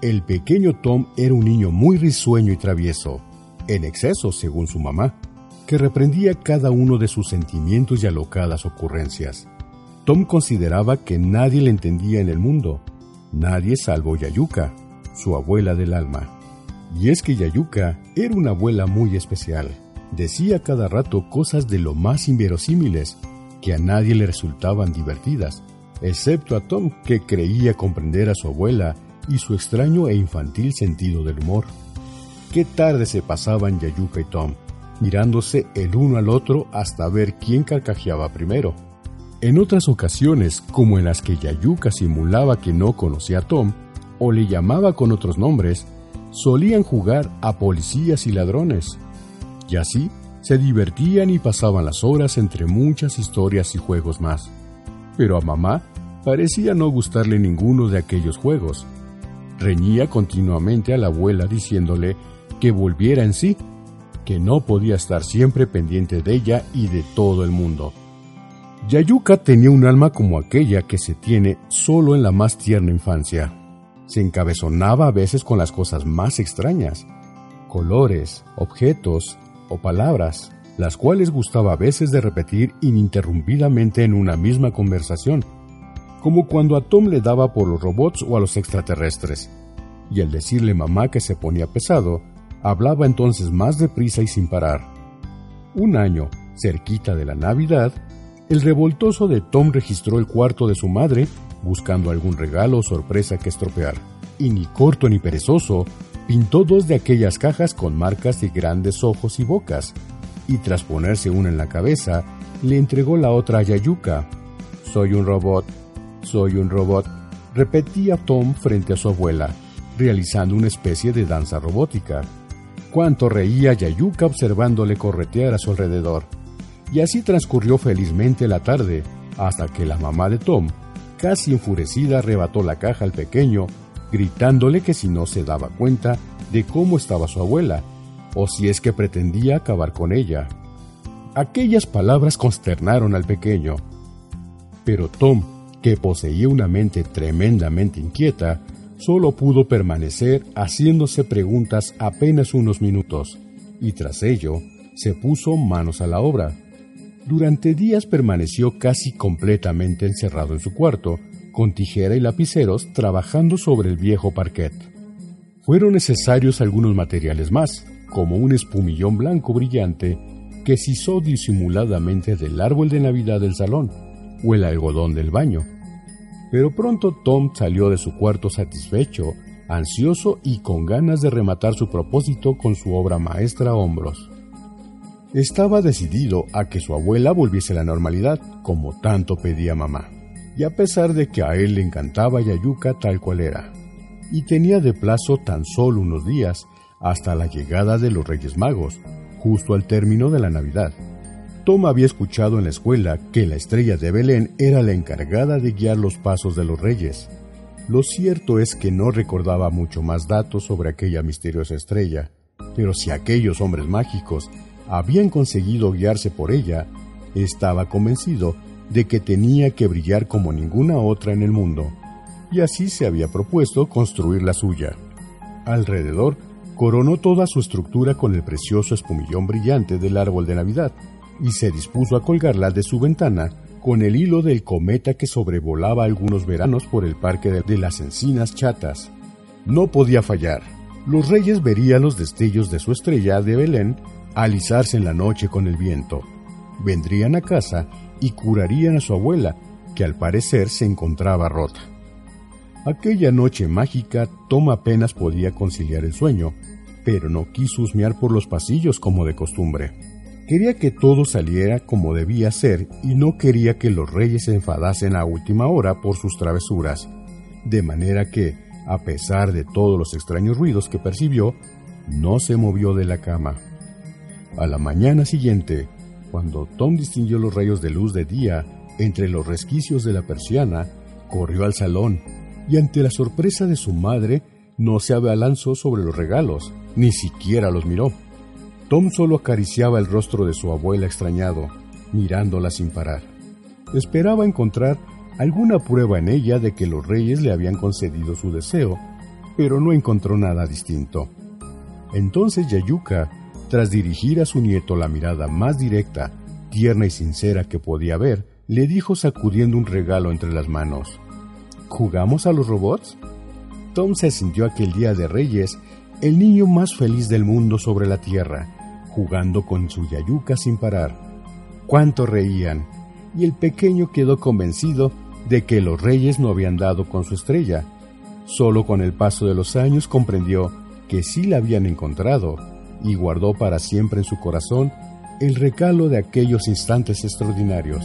el pequeño Tom era un niño muy risueño y travieso, en exceso según su mamá, que reprendía cada uno de sus sentimientos y alocadas ocurrencias. Tom consideraba que nadie le entendía en el mundo, nadie salvo Yayuka, su abuela del alma. Y es que Yayuka era una abuela muy especial. Decía cada rato cosas de lo más inverosímiles, que a nadie le resultaban divertidas, excepto a Tom, que creía comprender a su abuela y su extraño e infantil sentido del humor. Qué tarde se pasaban Yayuka y Tom, mirándose el uno al otro hasta ver quién carcajeaba primero. En otras ocasiones, como en las que Yayuka simulaba que no conocía a Tom, o le llamaba con otros nombres, solían jugar a policías y ladrones. Y así se divertían y pasaban las horas entre muchas historias y juegos más. Pero a mamá parecía no gustarle ninguno de aquellos juegos. Reñía continuamente a la abuela diciéndole que volviera en sí, que no podía estar siempre pendiente de ella y de todo el mundo. Yayuka tenía un alma como aquella que se tiene solo en la más tierna infancia se encabezonaba a veces con las cosas más extrañas, colores, objetos o palabras, las cuales gustaba a veces de repetir ininterrumpidamente en una misma conversación, como cuando a Tom le daba por los robots o a los extraterrestres, y al decirle mamá que se ponía pesado, hablaba entonces más deprisa y sin parar. Un año, cerquita de la Navidad, el revoltoso de Tom registró el cuarto de su madre buscando algún regalo o sorpresa que estropear. Y ni corto ni perezoso, pintó dos de aquellas cajas con marcas de grandes ojos y bocas, y tras ponerse una en la cabeza, le entregó la otra a Yayuka. Soy un robot, soy un robot, repetía Tom frente a su abuela, realizando una especie de danza robótica. Cuánto reía Yayuka observándole corretear a su alrededor. Y así transcurrió felizmente la tarde, hasta que la mamá de Tom casi enfurecida arrebató la caja al pequeño, gritándole que si no se daba cuenta de cómo estaba su abuela, o si es que pretendía acabar con ella. Aquellas palabras consternaron al pequeño. Pero Tom, que poseía una mente tremendamente inquieta, solo pudo permanecer haciéndose preguntas apenas unos minutos, y tras ello se puso manos a la obra. Durante días permaneció casi completamente encerrado en su cuarto, con tijera y lapiceros trabajando sobre el viejo parquet. Fueron necesarios algunos materiales más, como un espumillón blanco brillante que se disimuladamente del árbol de Navidad del salón o el algodón del baño. Pero pronto Tom salió de su cuarto satisfecho, ansioso y con ganas de rematar su propósito con su obra maestra hombros. Estaba decidido a que su abuela volviese a la normalidad, como tanto pedía mamá, y a pesar de que a él le encantaba Yayuka tal cual era, y tenía de plazo tan solo unos días hasta la llegada de los Reyes Magos, justo al término de la Navidad. Tom había escuchado en la escuela que la estrella de Belén era la encargada de guiar los pasos de los reyes. Lo cierto es que no recordaba mucho más datos sobre aquella misteriosa estrella, pero si aquellos hombres mágicos habían conseguido guiarse por ella, estaba convencido de que tenía que brillar como ninguna otra en el mundo, y así se había propuesto construir la suya. Alrededor, coronó toda su estructura con el precioso espumillón brillante del árbol de Navidad, y se dispuso a colgarla de su ventana con el hilo del cometa que sobrevolaba algunos veranos por el parque de las encinas chatas. No podía fallar. Los reyes verían los destellos de su estrella de Belén alisarse en la noche con el viento. Vendrían a casa y curarían a su abuela, que al parecer se encontraba rota. Aquella noche mágica Tom apenas podía conciliar el sueño, pero no quiso husmear por los pasillos como de costumbre. Quería que todo saliera como debía ser y no quería que los reyes se enfadasen a última hora por sus travesuras, de manera que, a pesar de todos los extraños ruidos que percibió, no se movió de la cama. A la mañana siguiente, cuando Tom distinguió los rayos de luz de día entre los resquicios de la persiana, corrió al salón y ante la sorpresa de su madre no se abalanzó sobre los regalos, ni siquiera los miró. Tom solo acariciaba el rostro de su abuela extrañado, mirándola sin parar. Esperaba encontrar alguna prueba en ella de que los reyes le habían concedido su deseo, pero no encontró nada distinto. Entonces Yayuka, tras dirigir a su nieto la mirada más directa, tierna y sincera que podía ver, le dijo sacudiendo un regalo entre las manos. ¿Jugamos a los robots? Tom se sintió aquel día de Reyes el niño más feliz del mundo sobre la tierra, jugando con su yayuca sin parar. Cuánto reían, y el pequeño quedó convencido de que los reyes no habían dado con su estrella. Solo con el paso de los años comprendió que sí la habían encontrado y guardó para siempre en su corazón el recalo de aquellos instantes extraordinarios.